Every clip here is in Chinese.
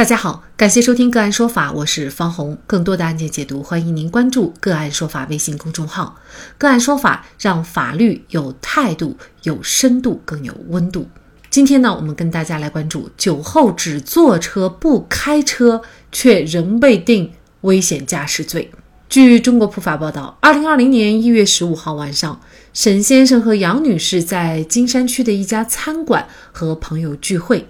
大家好，感谢收听个案说法，我是方红。更多的案件解读，欢迎您关注个案说法微信公众号。个案说法让法律有态度、有深度、更有温度。今天呢，我们跟大家来关注酒后只坐车不开车，却仍被定危险驾驶罪。据中国普法报道，二零二零年一月十五号晚上，沈先生和杨女士在金山区的一家餐馆和朋友聚会。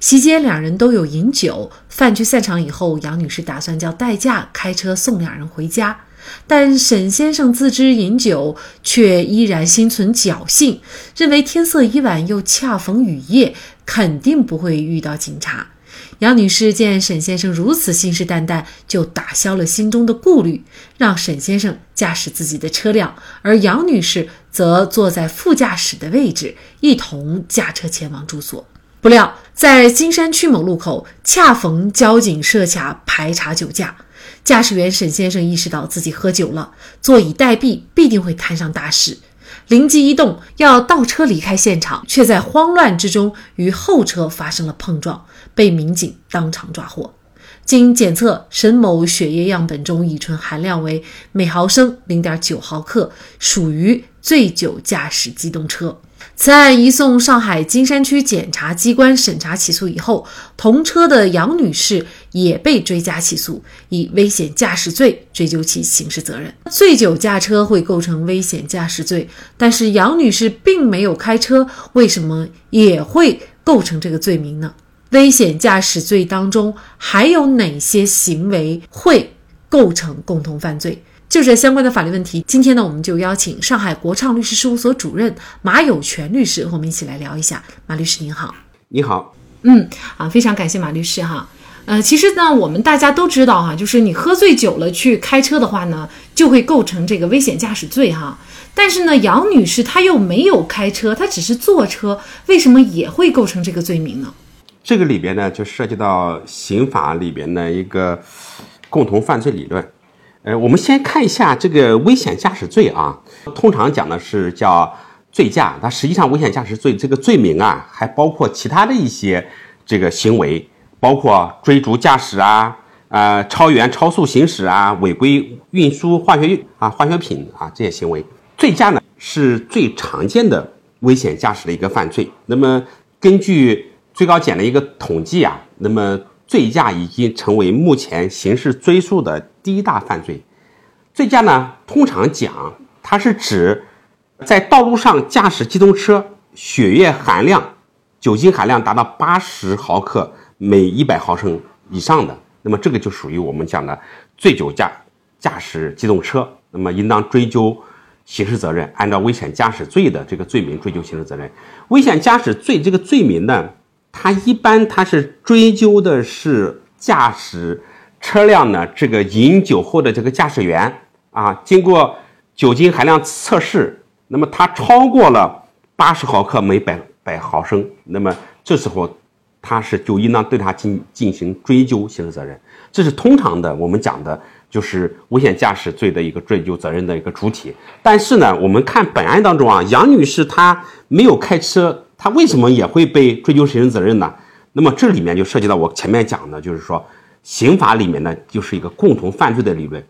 席间，两人都有饮酒。饭局散场以后，杨女士打算叫代驾开车送两人回家，但沈先生自知饮酒，却依然心存侥幸，认为天色已晚，又恰逢雨夜，肯定不会遇到警察。杨女士见沈先生如此信誓旦旦，就打消了心中的顾虑，让沈先生驾驶自己的车辆，而杨女士则坐在副驾驶的位置，一同驾车前往住所。不料，在金山区某路口，恰逢交警设卡排查酒驾，驾驶员沈先生意识到自己喝酒了，坐以待毙，必定会摊上大事，灵机一动，要倒车离开现场，却在慌乱之中与后车发生了碰撞，被民警当场抓获。经检测，沈某血液样本中乙醇含量为每毫升零点九毫克，属于醉酒驾驶机动车。此案移送上海金山区检察机关审查起诉以后，同车的杨女士也被追加起诉，以危险驾驶罪追究其刑事责任。醉酒驾车会构成危险驾驶罪，但是杨女士并没有开车，为什么也会构成这个罪名呢？危险驾驶罪当中还有哪些行为会构成共同犯罪？就这相关的法律问题，今天呢，我们就邀请上海国畅律师事务所主任马有权律师和我们一起来聊一下。马律师您好，你好，嗯，啊，非常感谢马律师哈。呃，其实呢，我们大家都知道哈，就是你喝醉酒了去开车的话呢，就会构成这个危险驾驶罪哈。但是呢，杨女士她又没有开车，她只是坐车，为什么也会构成这个罪名呢？这个里边呢，就涉及到刑法里边的一个共同犯罪理论。呃，我们先看一下这个危险驾驶罪啊，通常讲的是叫醉驾，它实际上危险驾驶罪这个罪名啊，还包括其他的一些这个行为，包括追逐驾驶啊，呃，超员超速行驶啊，违规运输化学啊化学品啊这些行为。醉驾呢是最常见的危险驾驶的一个犯罪。那么根据最高检的一个统计啊，那么。醉驾已经成为目前刑事追诉的第一大犯罪。醉驾呢，通常讲，它是指在道路上驾驶机动车，血液含量、酒精含量达到八十毫克每一百毫升以上的，那么这个就属于我们讲的醉酒驾驾驶机动车，那么应当追究刑事责任，按照危险驾驶罪的这个罪名追究刑事责任。危险驾驶罪这个罪名呢？它一般它是追究的是驾驶车辆呢这个饮酒后的这个驾驶员啊，经过酒精含量测试，那么它超过了八十毫克每百百毫升，那么这时候他是就应当对他进进行追究刑事责任，这是通常的我们讲的就是危险驾驶罪的一个追究责任的一个主体。但是呢，我们看本案当中啊，杨女士她没有开车。她为什么也会被追究刑事责任呢？那么这里面就涉及到我前面讲的，就是说刑法里面呢就是一个共同犯罪的理论。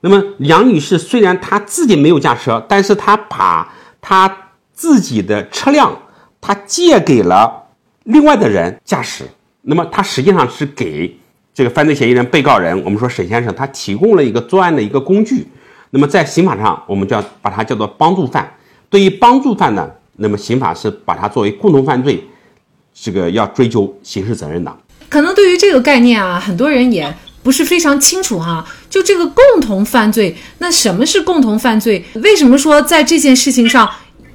那么杨女士虽然她自己没有驾车，但是她把她自己的车辆她借给了另外的人驾驶，那么她实际上是给这个犯罪嫌疑人、被告人，我们说沈先生，他提供了一个作案的一个工具。那么在刑法上，我们就要把它叫做帮助犯。对于帮助犯呢？那么刑法是把它作为共同犯罪，这个要追究刑事责任的。可能对于这个概念啊，很多人也不是非常清楚哈。就这个共同犯罪，那什么是共同犯罪？为什么说在这件事情上，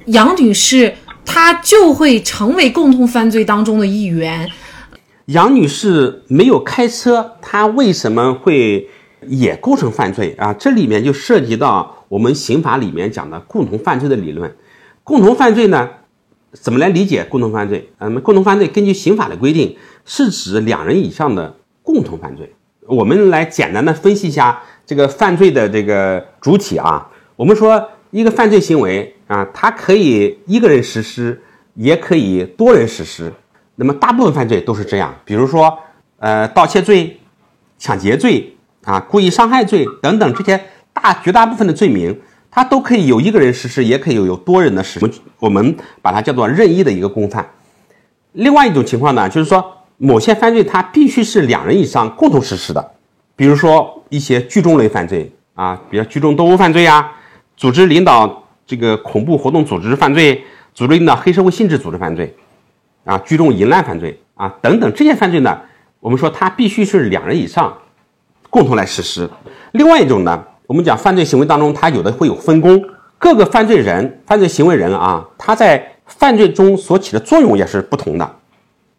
杨女士她就会成为共同犯罪当中的一员？杨女士没有开车，她为什么会也构成犯罪啊？这里面就涉及到我们刑法里面讲的共同犯罪的理论。共同犯罪呢，怎么来理解共同犯罪？那么共同犯罪根据刑法的规定，是指两人以上的共同犯罪。我们来简单的分析一下这个犯罪的这个主体啊。我们说一个犯罪行为啊，它可以一个人实施，也可以多人实施。那么大部分犯罪都是这样。比如说，呃盗窃罪、抢劫罪啊、故意伤害罪等等这些大绝大部分的罪名，它都可以有一个人实施，也可以有有多人的实施。我们把它叫做任意的一个共犯。另外一种情况呢，就是说某些犯罪它必须是两人以上共同实施的，比如说一些聚众类犯罪啊，比如聚众斗殴犯罪啊，组织领导这个恐怖活动组织犯罪，组织领导黑社会性质组织犯罪，啊，聚众淫乱犯罪啊等等这些犯罪呢，我们说它必须是两人以上共同来实施。另外一种呢，我们讲犯罪行为当中，它有的会有分工，各个犯罪人、犯罪行为人啊，他在犯罪中所起的作用也是不同的，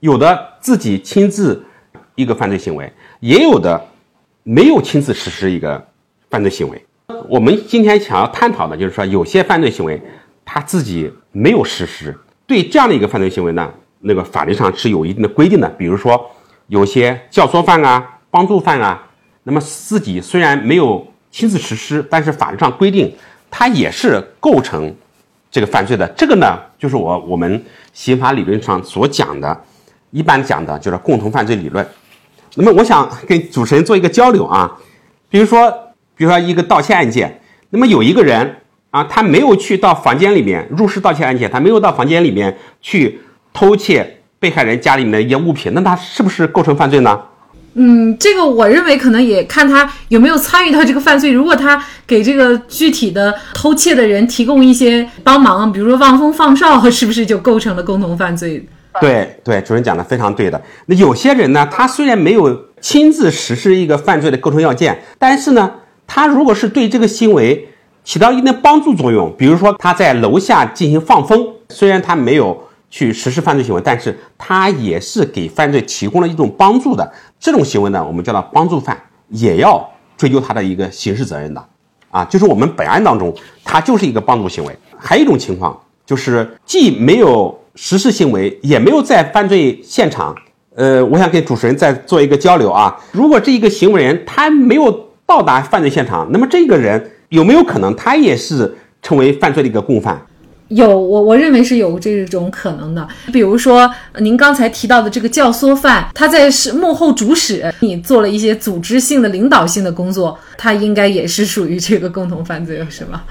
有的自己亲自一个犯罪行为，也有的没有亲自实施一个犯罪行为。我们今天想要探讨的就是说，有些犯罪行为他自己没有实施，对这样的一个犯罪行为呢，那个法律上是有一定的规定的。比如说，有些教唆犯啊、帮助犯啊，那么自己虽然没有亲自实施，但是法律上规定他也是构成这个犯罪的。这个呢，就是我我们刑法理论上所讲的，一般讲的就是共同犯罪理论。那么我想跟主持人做一个交流啊，比如说，比如说一个盗窃案件，那么有一个人啊，他没有去到房间里面入室盗窃案件，他没有到房间里面去偷窃被害人家里面的一些物品，那他是不是构成犯罪呢？嗯，这个我认为可能也看他有没有参与到这个犯罪。如果他给这个具体的偷窃的人提供一些帮忙，比如说望风放哨，是不是就构成了共同犯罪？对对，主任讲的非常对的。那有些人呢，他虽然没有亲自实施一个犯罪的构成要件，但是呢，他如果是对这个行为起到一定的帮助作用，比如说他在楼下进行放风，虽然他没有去实施犯罪行为，但是他也是给犯罪提供了一种帮助的。这种行为呢，我们叫做帮助犯，也要追究他的一个刑事责任的。啊，就是我们本案当中，他就是一个帮助行为。还有一种情况，就是既没有实施行为，也没有在犯罪现场。呃，我想跟主持人再做一个交流啊。如果这一个行为人他没有到达犯罪现场，那么这个人有没有可能他也是成为犯罪的一个共犯？有，我我认为是有这种可能的。比如说，您刚才提到的这个教唆犯，他在是幕后主使，你做了一些组织性的、领导性的工作，他应该也是属于这个共同犯罪，是吧？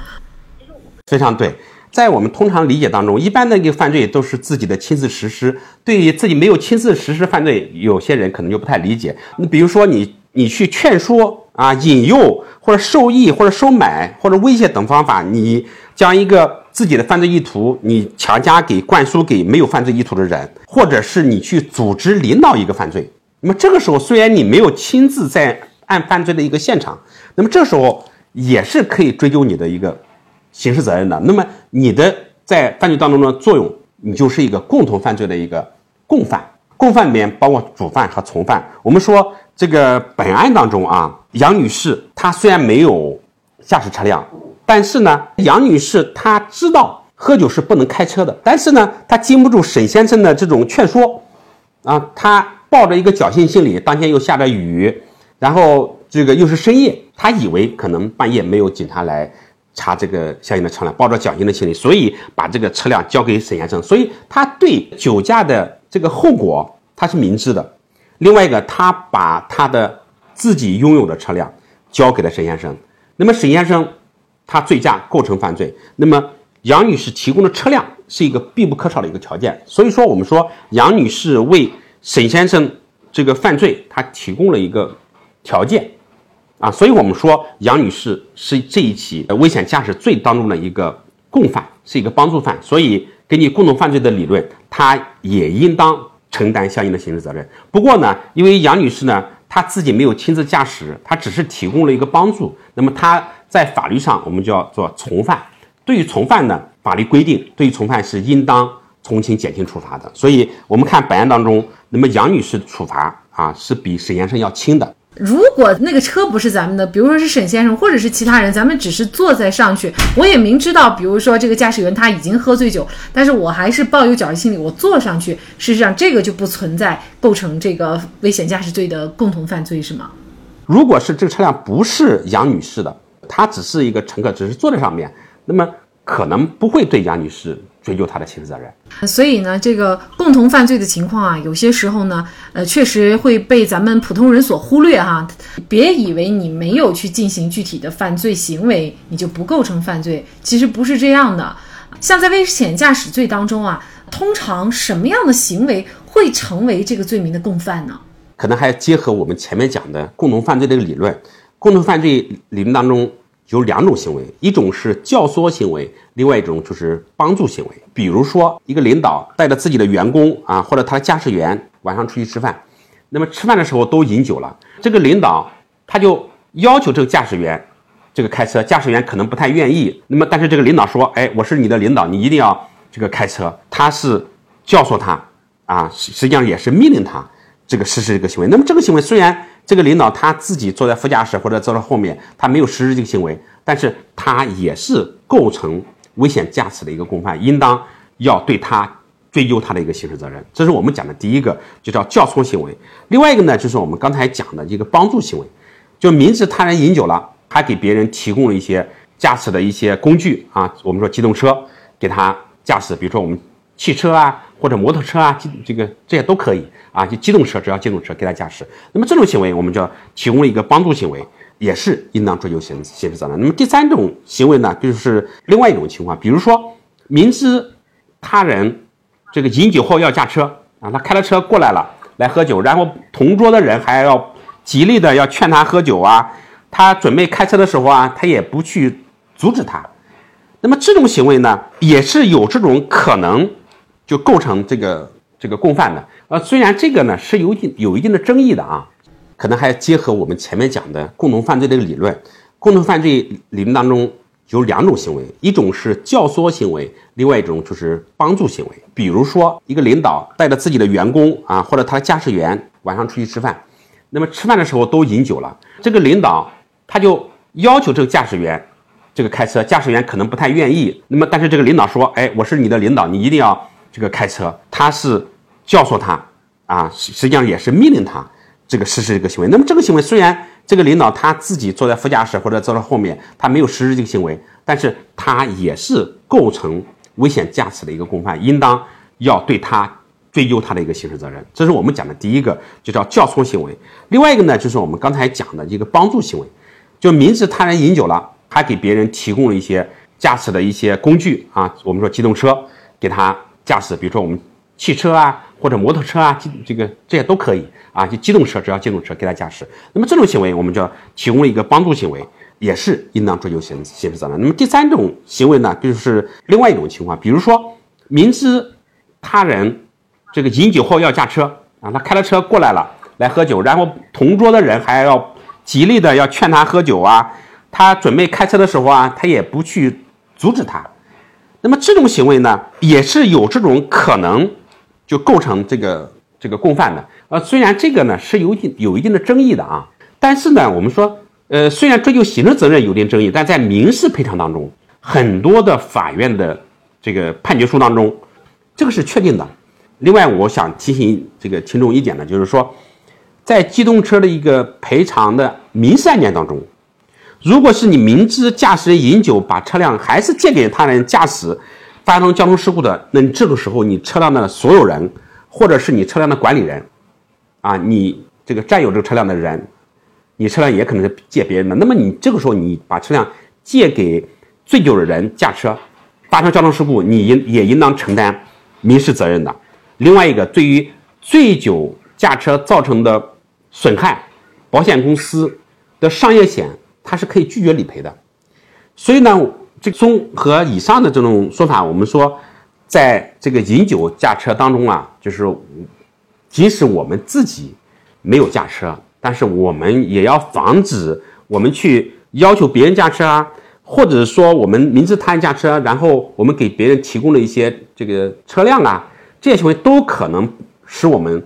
非常对，在我们通常理解当中，一般的一个犯罪都是自己的亲自实施。对于自己没有亲自实施犯罪，有些人可能就不太理解。你比如说，你你去劝说啊、引诱或者授意或者收买或者威胁等方法，你将一个自己的犯罪意图，你强加给灌输给没有犯罪意图的人，或者是你去组织领导一个犯罪。那么这个时候，虽然你没有亲自在案犯罪的一个现场，那么这时候也是可以追究你的一个刑事责任的。那么你的在犯罪当中的作用，你就是一个共同犯罪的一个共犯。共犯里面包括主犯和从犯。我们说这个本案当中啊，杨女士她虽然没有驾驶车辆，但是呢，杨女士她知道喝酒是不能开车的，但是呢，她经不住沈先生的这种劝说，啊，她抱着一个侥幸心理，当天又下着雨，然后这个又是深夜，她以为可能半夜没有警察来查这个相应的车辆，抱着侥幸的心理，所以把这个车辆交给沈先生，所以他对酒驾的这个后果他是明知的。另外一个，他把他的自己拥有的车辆交给了沈先生，那么沈先生他醉驾构成犯罪，那么杨女士提供的车辆是一个必不可少的一个条件。所以说，我们说杨女士为沈先生这个犯罪，她提供了一个条件啊，所以我们说杨女士是这一起危险驾驶罪当中的一个共犯，是一个帮助犯。所以根据共同犯罪的理论，她也应当承担相应的刑事责任。不过呢，因为杨女士呢，她自己没有亲自驾驶，她只是提供了一个帮助，那么她在法律上我们叫做从犯。对于从犯呢，法律规定对于从犯是应当从轻减轻处罚的。所以我们看本案当中，那么杨女士的处罚啊是比沈先生要轻的。如果那个车不是咱们的，比如说是沈先生或者是其他人，咱们只是坐在上去，我也明知道，比如说这个驾驶员他已经喝醉酒，但是我还是抱有侥幸心理，我坐上去，事实上这个就不存在构成这个危险驾驶罪的共同犯罪，是吗？如果是这个车辆不是杨女士的，她只是一个乘客，只是坐在上面，那么可能不会对杨女士追究她的刑事责任。所以呢，这个共同犯罪的情况啊，有些时候呢，呃，确实会被咱们普通人所忽略哈。别以为你没有去进行具体的犯罪行为，你就不构成犯罪，其实不是这样的。像在危险驾驶罪当中啊，通常什么样的行为会成为这个罪名的共犯呢？可能还要结合我们前面讲的共同犯罪这个理论。共同犯罪理论当中有两种行为，一种是教唆行为，另外一种就是帮助行为。比如说，一个领导带着自己的员工啊，或者他的驾驶员晚上出去吃饭，那么吃饭的时候都饮酒了，这个领导他就要求这个驾驶员这个开车，驾驶员可能不太愿意，那么但是这个领导说，哎，我是你的领导，你一定要这个开车，他是教唆他啊，实际上也是命令他这个实施这个行为。那么这个行为虽然。这个领导他自己坐在副驾驶或者坐在后面，他没有实施这个行为，但是他也是构成危险驾驶的一个共犯，应当要对他追究他的一个刑事责任。这是我们讲的第一个，就叫教唆行为。另外一个呢，就是我们刚才讲的一个帮助行为，就明知他人饮酒了，还给别人提供了一些驾驶的一些工具啊，我们说机动车给他驾驶，比如说我们汽车啊。或者摩托车啊，这个这些都可以啊，就机动车，只要机动车给他驾驶。那么这种行为，我们就提供了一个帮助行为，也是应当追究刑刑事责任。那么第三种行为呢，就是另外一种情况，比如说明知他人这个饮酒后要驾车啊，他开了车过来了，来喝酒，然后同桌的人还要极力的要劝他喝酒啊，他准备开车的时候啊，他也不去阻止他。那么这种行为呢，也是有这种可能。就构成这个这个共犯的，呃，虽然这个呢是有一定有一定的争议的啊，可能还要结合我们前面讲的共同犯罪这个理论。共同犯罪理论当中有两种行为，一种是教唆行为，另外一种就是帮助行为。比如说，一个领导带着自己的员工啊，或者他的驾驶员晚上出去吃饭，那么吃饭的时候都饮酒了，这个领导他就要求这个驾驶员这个开车，驾驶员可能不太愿意，那么但是这个领导说，哎，我是你的领导，你一定要。这个开车，他是教唆他啊，实际上也是命令他这个实施这个行为。那么这个行为虽然这个领导他自己坐在副驾驶或者坐在后面，他没有实施这个行为，但是他也是构成危险驾驶的一个共犯，应当要对他追究他的一个刑事责任。这是我们讲的第一个，就叫教唆行为。另外一个呢，就是我们刚才讲的一个帮助行为，就明知他人饮酒了，还给别人提供了一些驾驶的一些工具啊，我们说机动车给他。驾驶，比如说我们汽车啊，或者摩托车啊，这个这些都可以啊，就机动车，只要机动车给他驾驶。那么这种行为，我们就提供了一个帮助行为，也是应当追究刑刑事责任。那么第三种行为呢，就是另外一种情况，比如说明知他人这个饮酒后要驾车啊，他开了车过来了，来喝酒，然后同桌的人还要极力的要劝他喝酒啊，他准备开车的时候啊，他也不去阻止他。那么这种行为呢，也是有这种可能，就构成这个这个共犯的。呃，虽然这个呢是有一有一定的争议的啊，但是呢，我们说，呃，虽然追究刑事责任有点争议，但在民事赔偿当中，很多的法院的这个判决书当中，这个是确定的。另外，我想提醒这个听众一点呢，就是说，在机动车的一个赔偿的民事案件当中。如果是你明知驾驶人饮酒，把车辆还是借给他人驾驶，发生交通事故的，那你这个时候你车辆的所有人，或者是你车辆的管理人，啊，你这个占有这个车辆的人，你车辆也可能是借别人的，那么你这个时候你把车辆借给醉酒的人驾车，发生交通事故，你应也应当承担民事责任的。另外一个，对于醉酒驾车造成的损害，保险公司的商业险。他是可以拒绝理赔的，所以呢，这综合以上的这种说法，我们说，在这个饮酒驾车当中啊，就是即使我们自己没有驾车，但是我们也要防止我们去要求别人驾车啊，或者说我们明知他人驾车，然后我们给别人提供了一些这个车辆啊，这些行为都可能使我们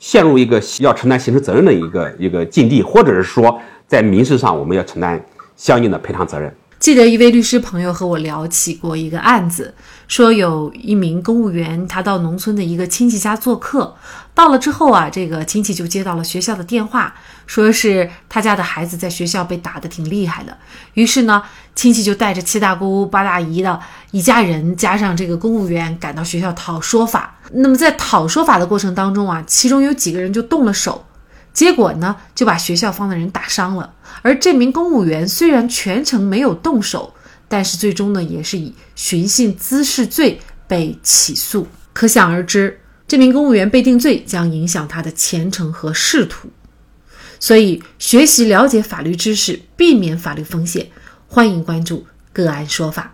陷入一个要承担刑事责任的一个一个境地，或者是说。在民事上，我们要承担相应的赔偿责任。记得一位律师朋友和我聊起过一个案子，说有一名公务员，他到农村的一个亲戚家做客，到了之后啊，这个亲戚就接到了学校的电话，说是他家的孩子在学校被打得挺厉害的。于是呢，亲戚就带着七大姑八大姨的一家人，加上这个公务员赶到学校讨说法。那么在讨说法的过程当中啊，其中有几个人就动了手。结果呢，就把学校方的人打伤了。而这名公务员虽然全程没有动手，但是最终呢，也是以寻衅滋事罪被起诉。可想而知，这名公务员被定罪将影响他的前程和仕途。所以，学习了解法律知识，避免法律风险。欢迎关注个案说法。